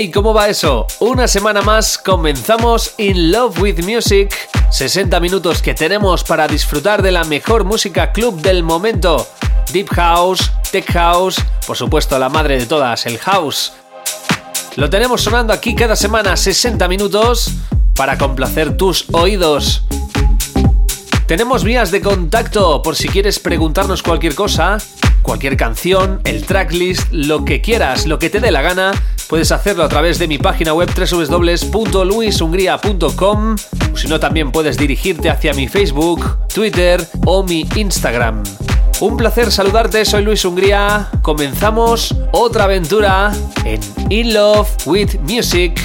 Hey, ¿cómo va eso? Una semana más comenzamos In Love with Music. 60 minutos que tenemos para disfrutar de la mejor música club del momento. Deep House, Tech House, por supuesto la madre de todas, el House. Lo tenemos sonando aquí cada semana 60 minutos para complacer tus oídos. Tenemos vías de contacto por si quieres preguntarnos cualquier cosa, cualquier canción, el tracklist, lo que quieras, lo que te dé la gana Puedes hacerlo a través de mi página web www.luishungría.com o si no también puedes dirigirte hacia mi Facebook, Twitter o mi Instagram. Un placer saludarte, soy Luis Hungría. Comenzamos otra aventura en In Love with Music.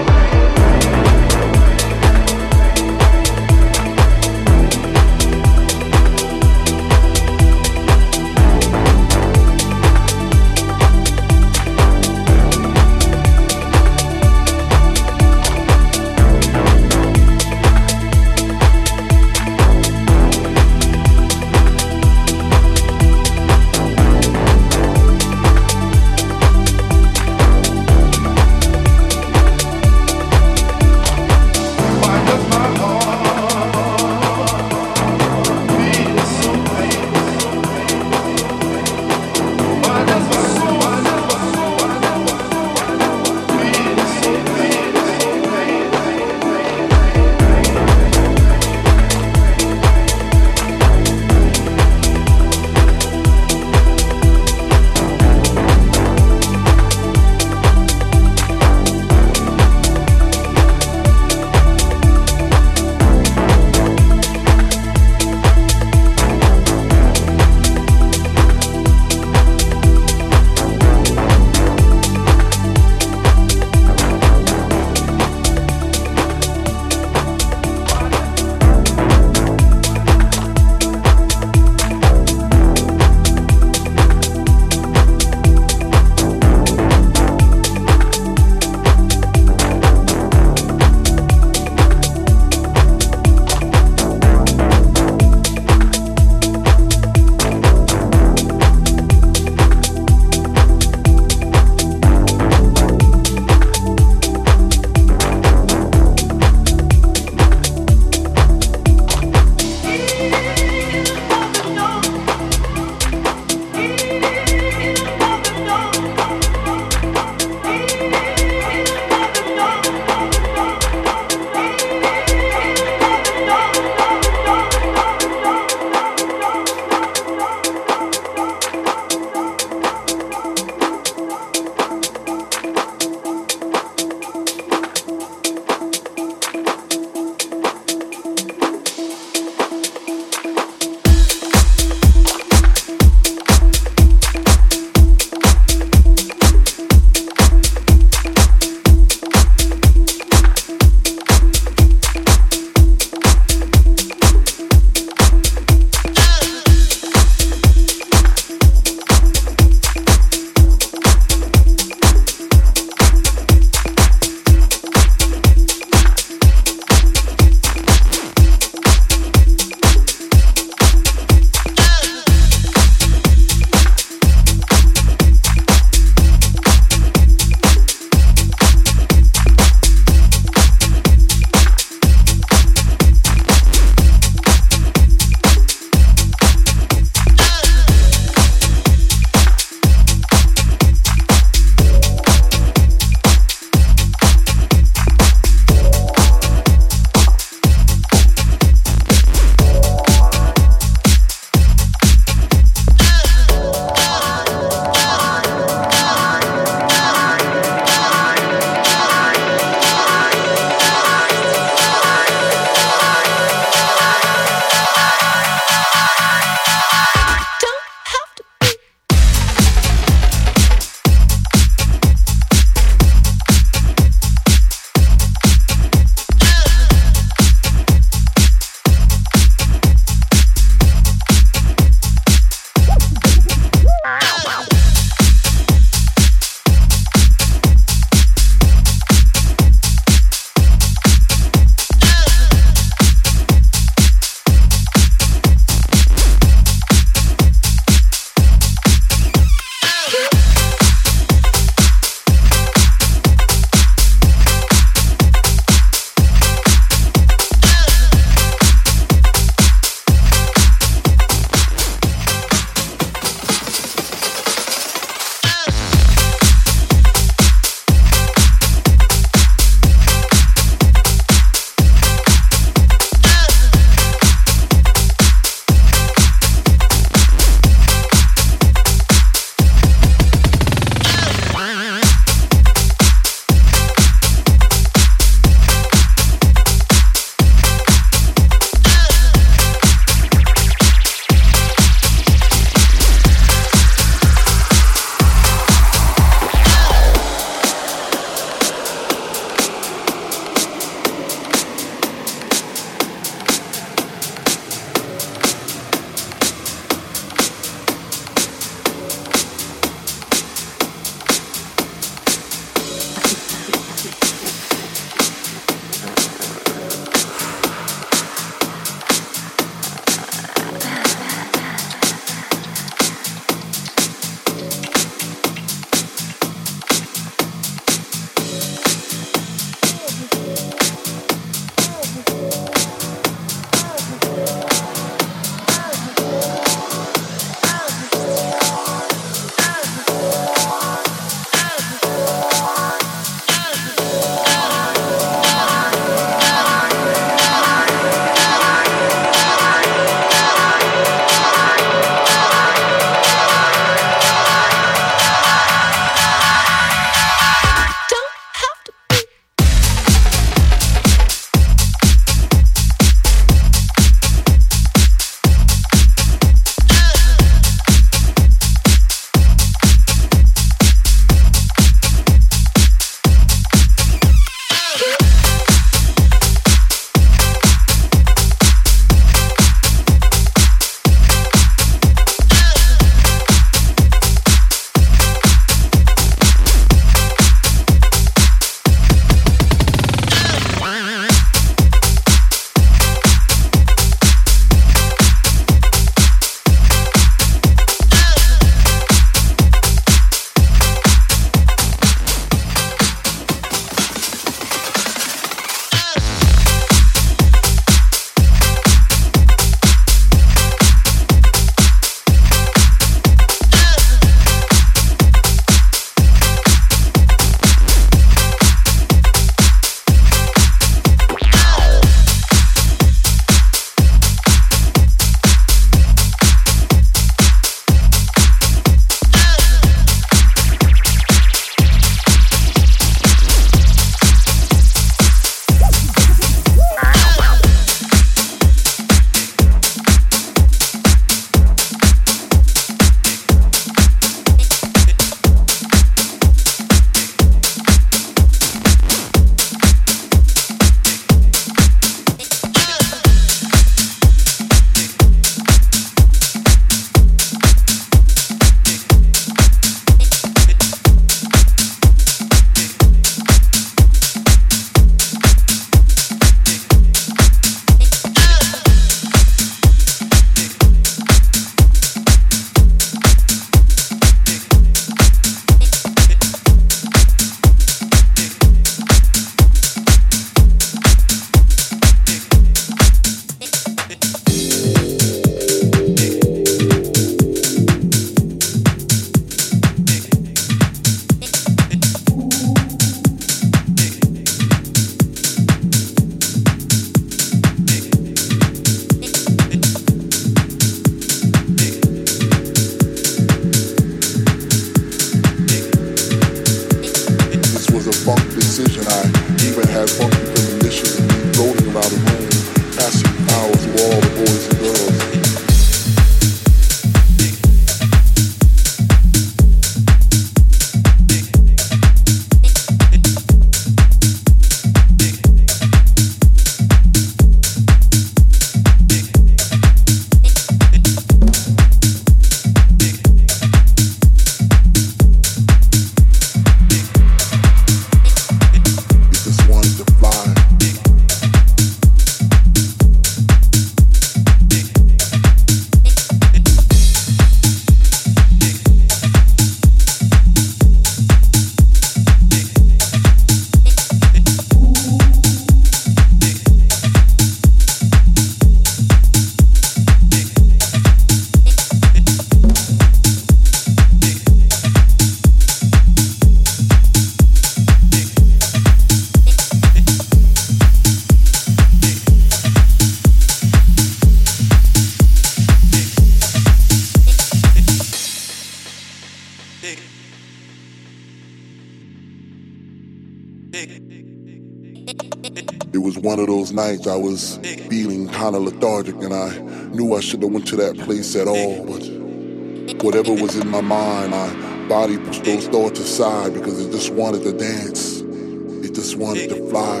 Was one of those nights I was feeling kind of lethargic and I knew I shouldn't have went to that place at all, but whatever was in my mind, my body pushed those thoughts aside because it just wanted to dance. It just wanted to fly.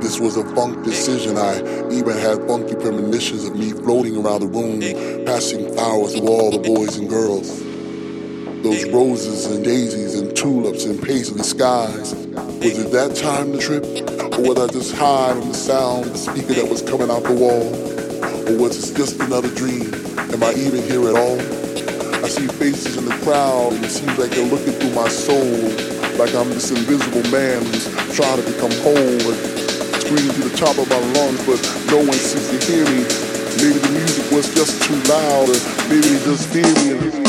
This was a funk decision. I even had funky premonitions of me floating around the room, passing flowers to all the boys and girls. Those roses and daisies and tulips and paisley skies. Was it that time to trip? Or was I just high on the sound, the speaker that was coming out the wall? Or was it just another dream? Am I even here at all? I see faces in the crowd and it seems like they're looking through my soul. Like I'm this invisible man who's trying to become whole and scream to the top of my lungs, but no one seems to hear me. Maybe the music was just too loud, or maybe they just fear me.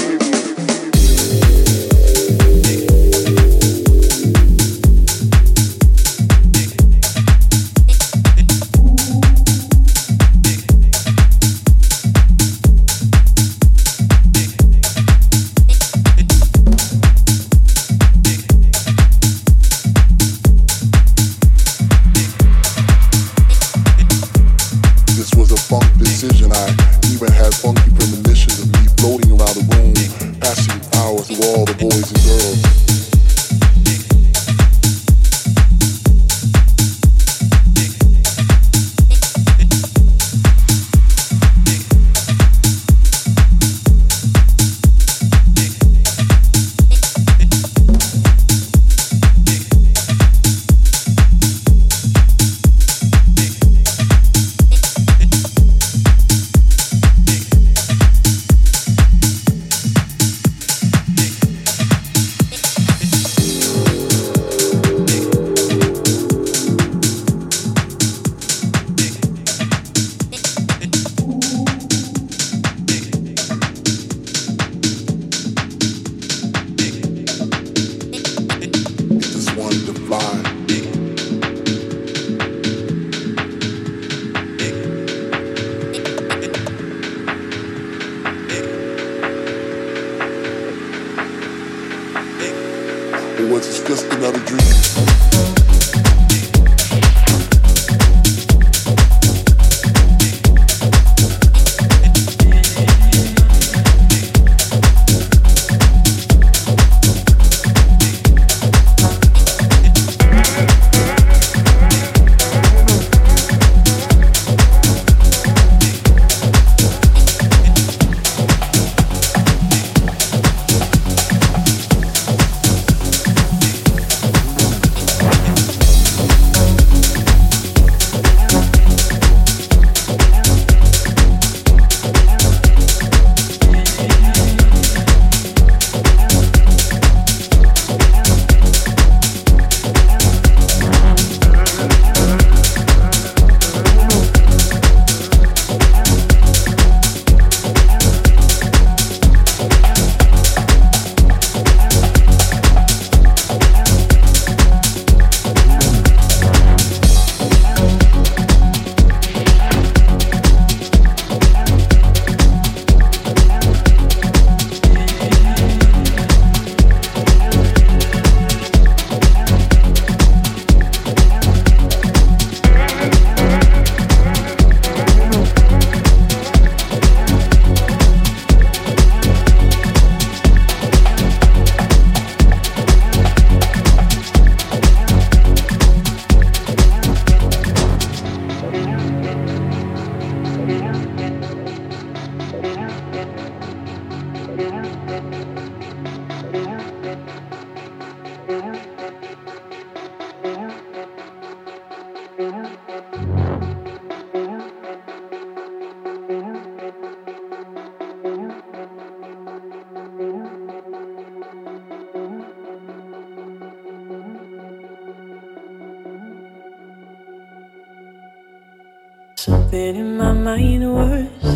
getting my mind worse.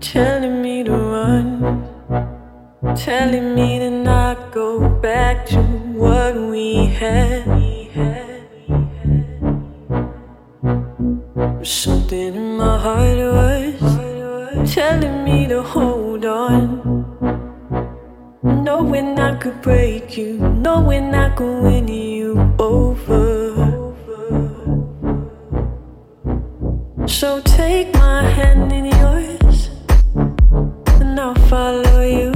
Telling me to run, telling me to not go back to what we had. Something in my heart was telling me to hold on. Knowing I could break you, knowing I could win you over. So take my hand in yours, and I'll follow you.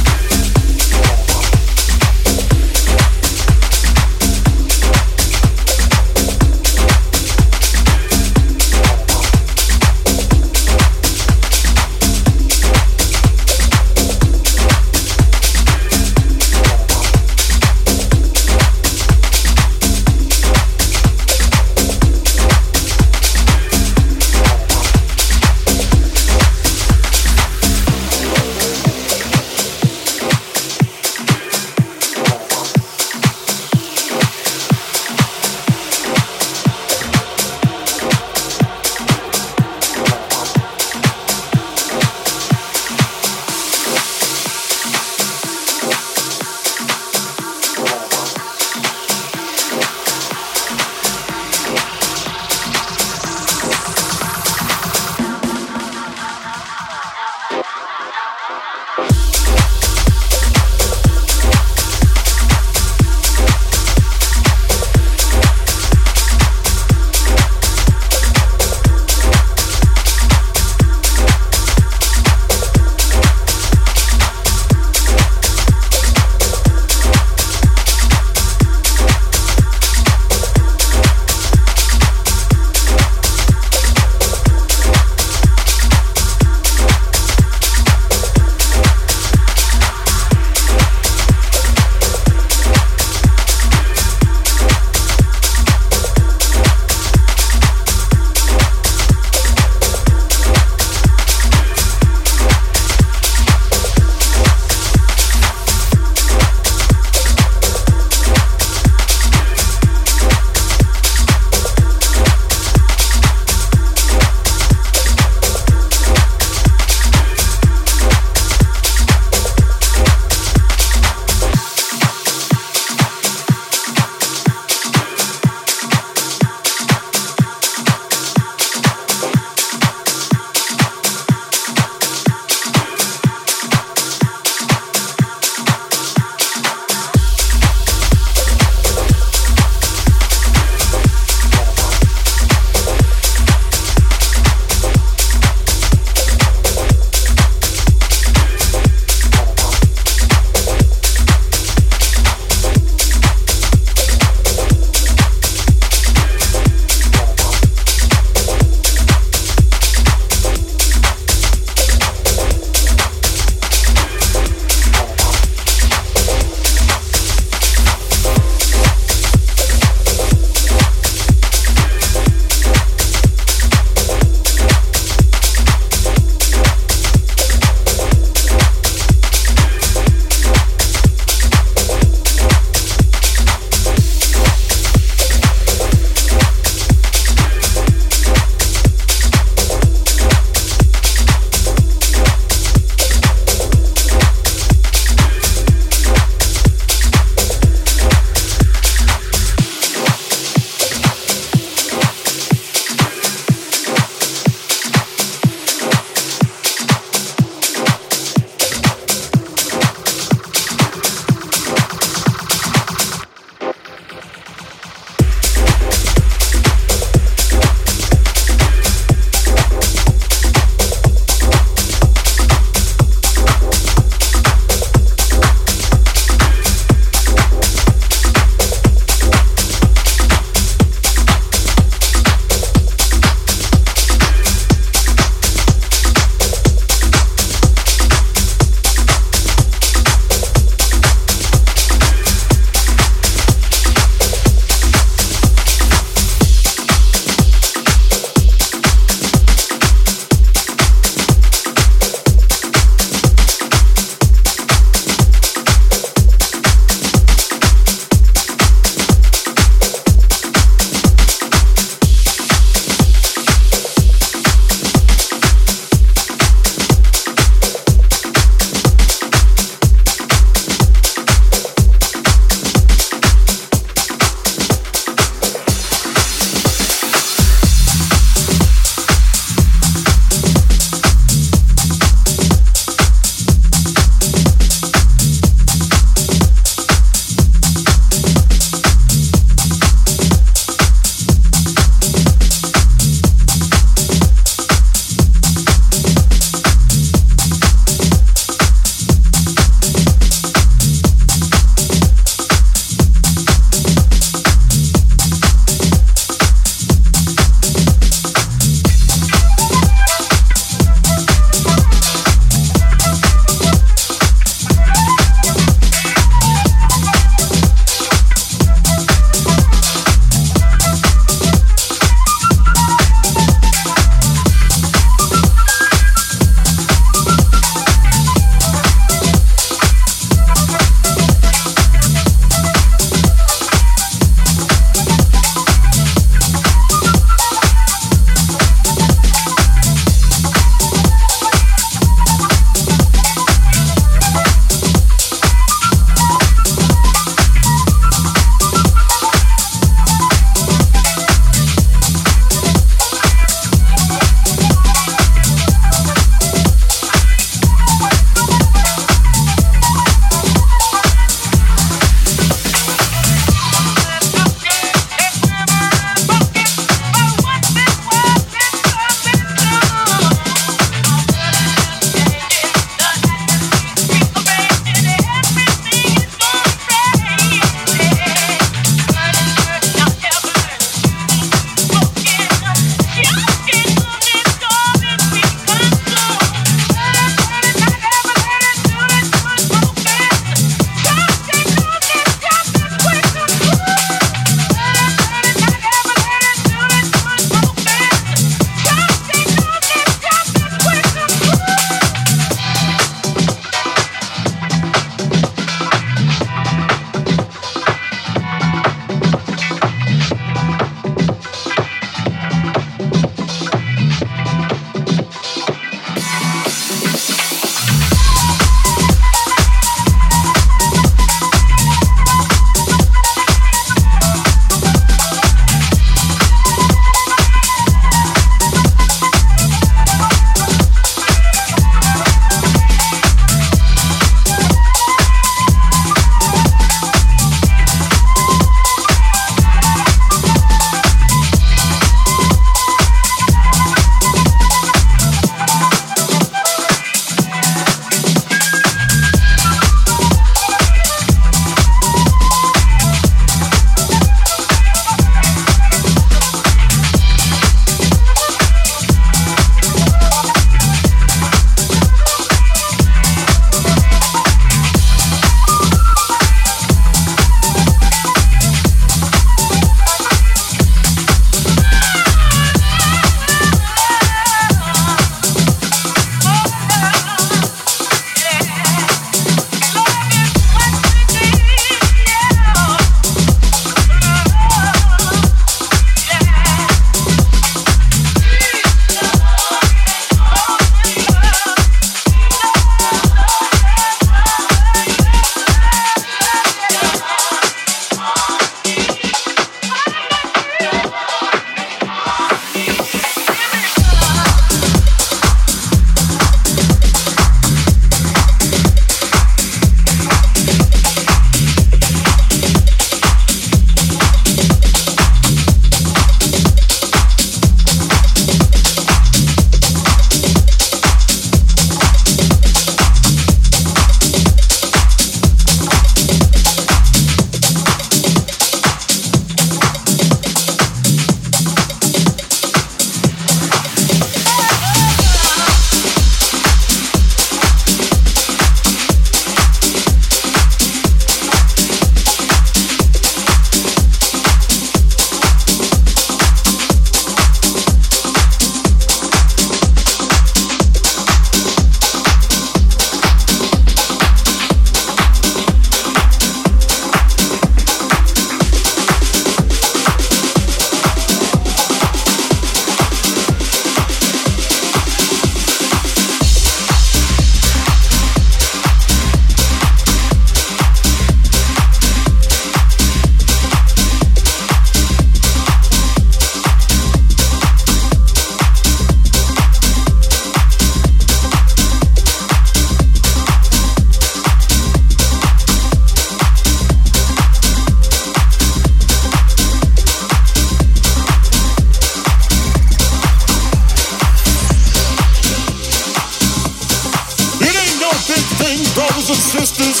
sisters,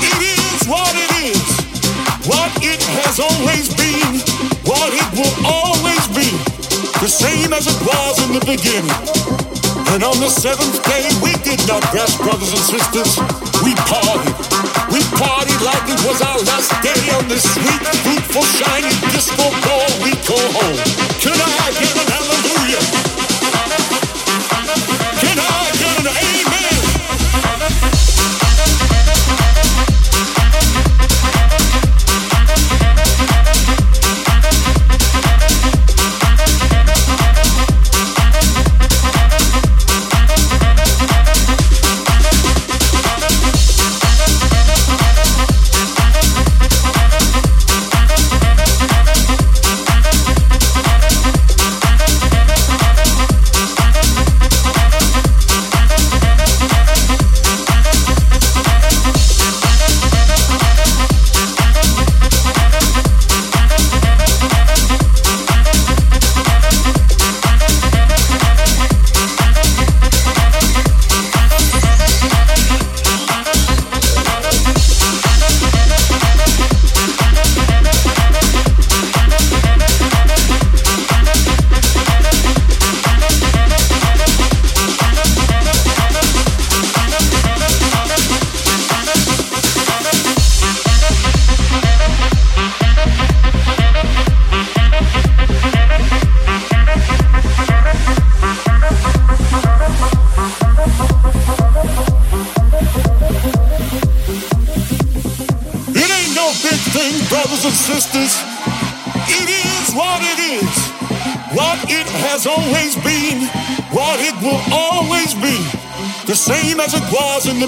it is what it is, what it has always been, what it will always be, the same as it was in the beginning. And on the seventh day, we did not rest, brothers and sisters. We partied. We partied like it was our last day on this sweet, fruitful, shiny disco ball we call home. Can I get an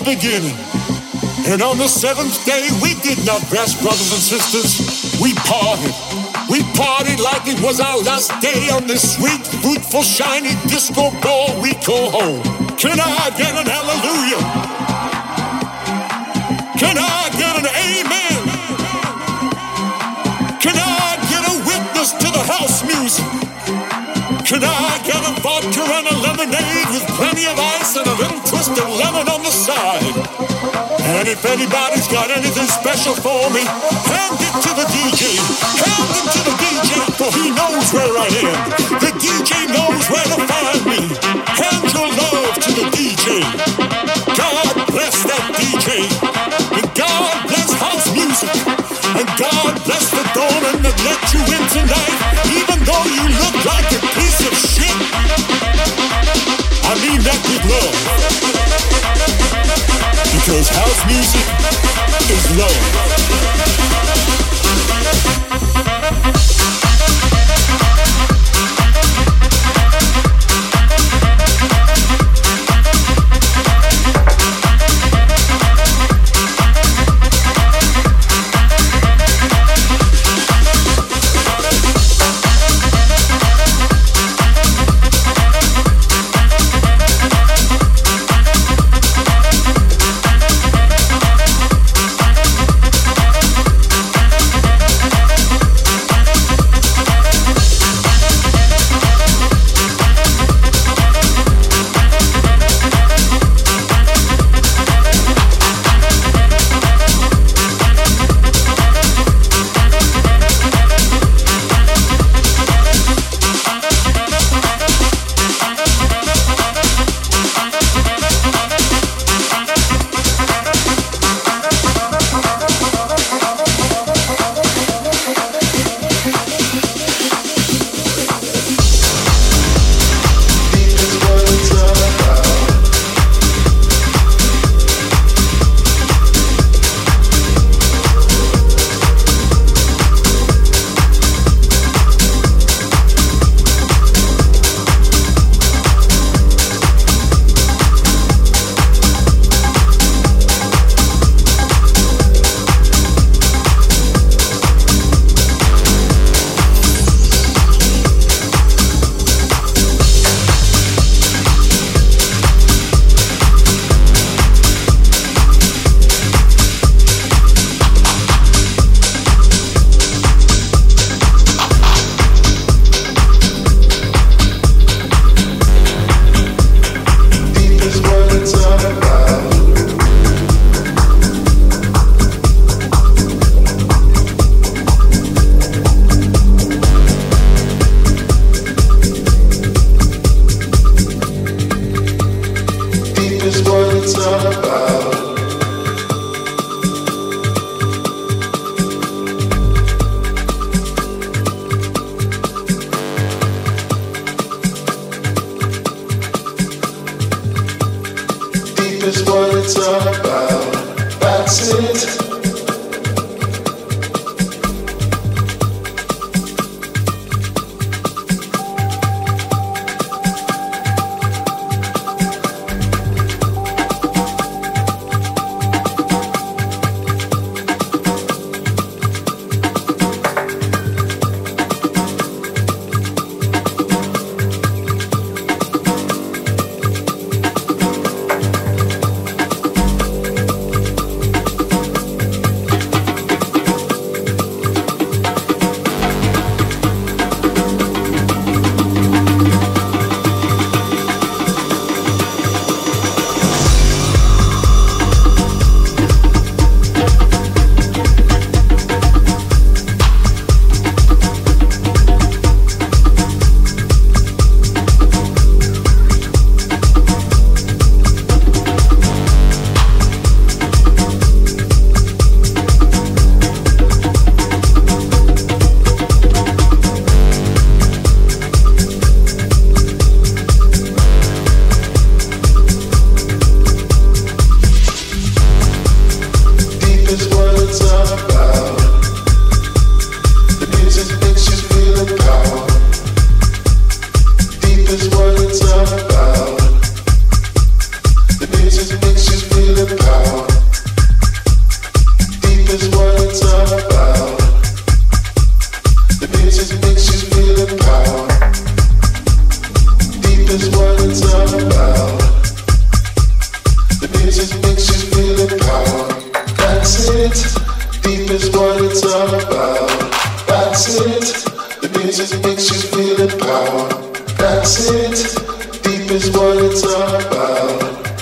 beginning. And on the seventh day, we did not rest, brothers and sisters. We parted. We partied like it was our last day on this sweet, fruitful, shiny disco ball we call home. Can I get an hallelujah? Can I to the house music? Can I get a vodka and a lemonade with plenty of ice and a little twist of lemon on the side? And if anybody's got anything special for me, hand it to the DJ. Hand it to the DJ, for he knows where I am. The DJ knows where to find me. Hand your love to the DJ. God bless that DJ. Let you in tonight, even though you look like a piece of shit. I mean that with love. Because house music is love.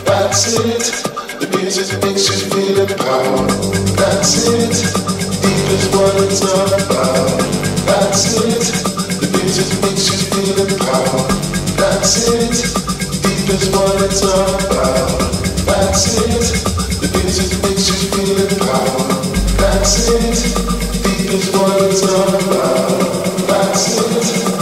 That's it. The music makes you feel empowered. That's it. Deep is what it's all about. That's it. The music makes you feel empowered. That's it. What it's all about. That's it. The music makes you feel empowered. That's it. Deep is what it's all about. That's it.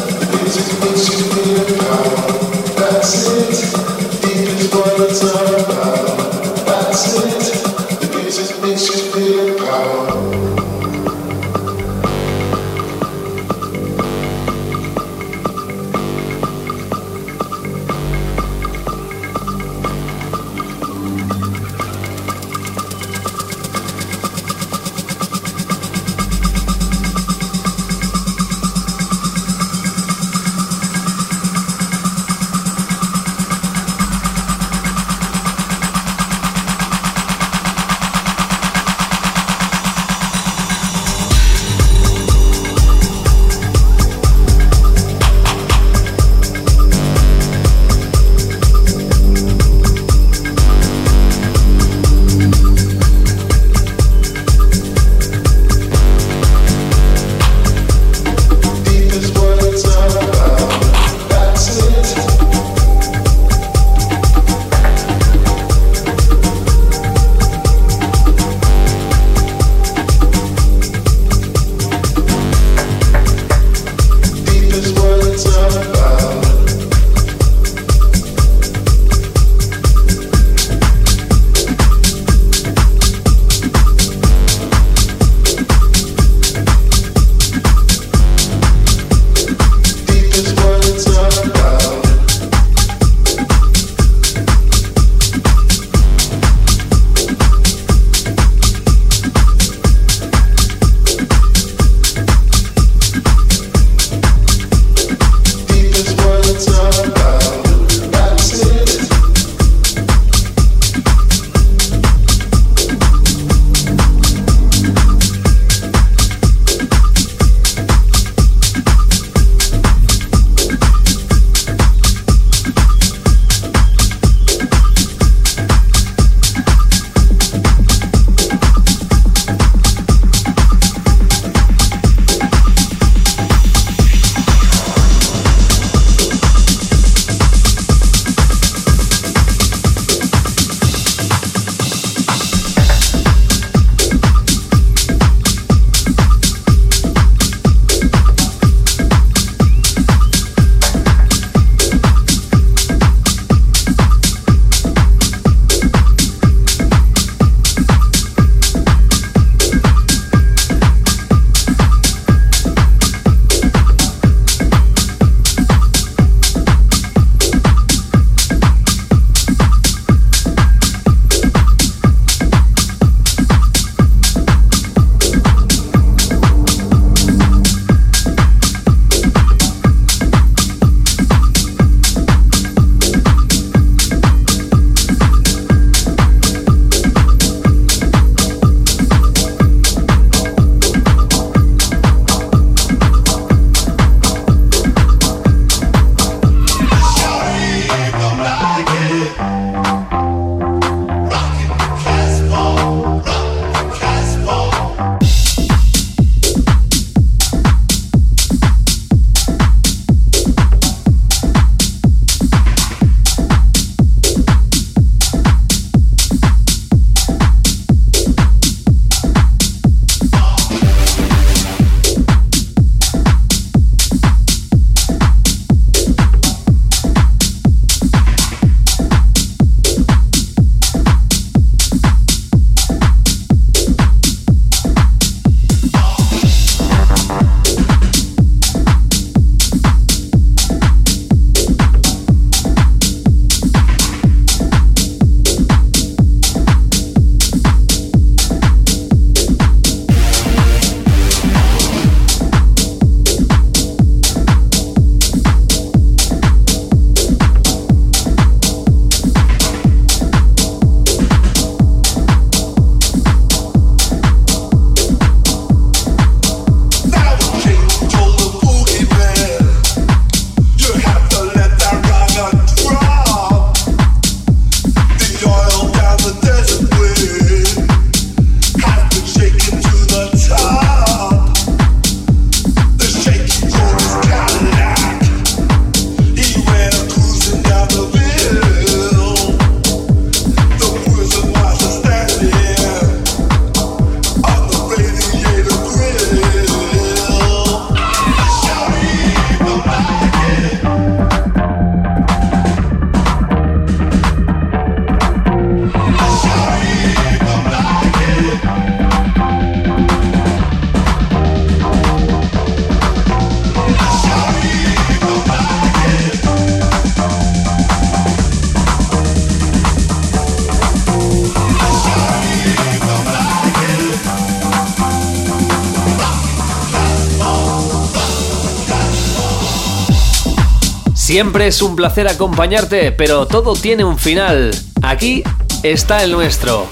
Siempre es un placer acompañarte, pero todo tiene un final. Aquí está el nuestro.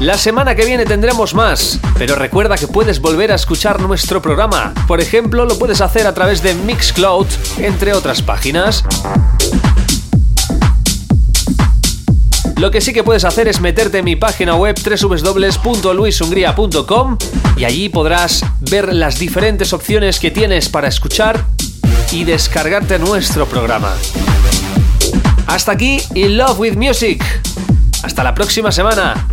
La semana que viene tendremos más, pero recuerda que puedes volver a escuchar nuestro programa. Por ejemplo, lo puedes hacer a través de Mixcloud, entre otras páginas. Lo que sí que puedes hacer es meterte en mi página web www.luishungría.com y allí podrás ver las diferentes opciones que tienes para escuchar y descargarte nuestro programa. Hasta aquí In Love with Music. Hasta la próxima semana.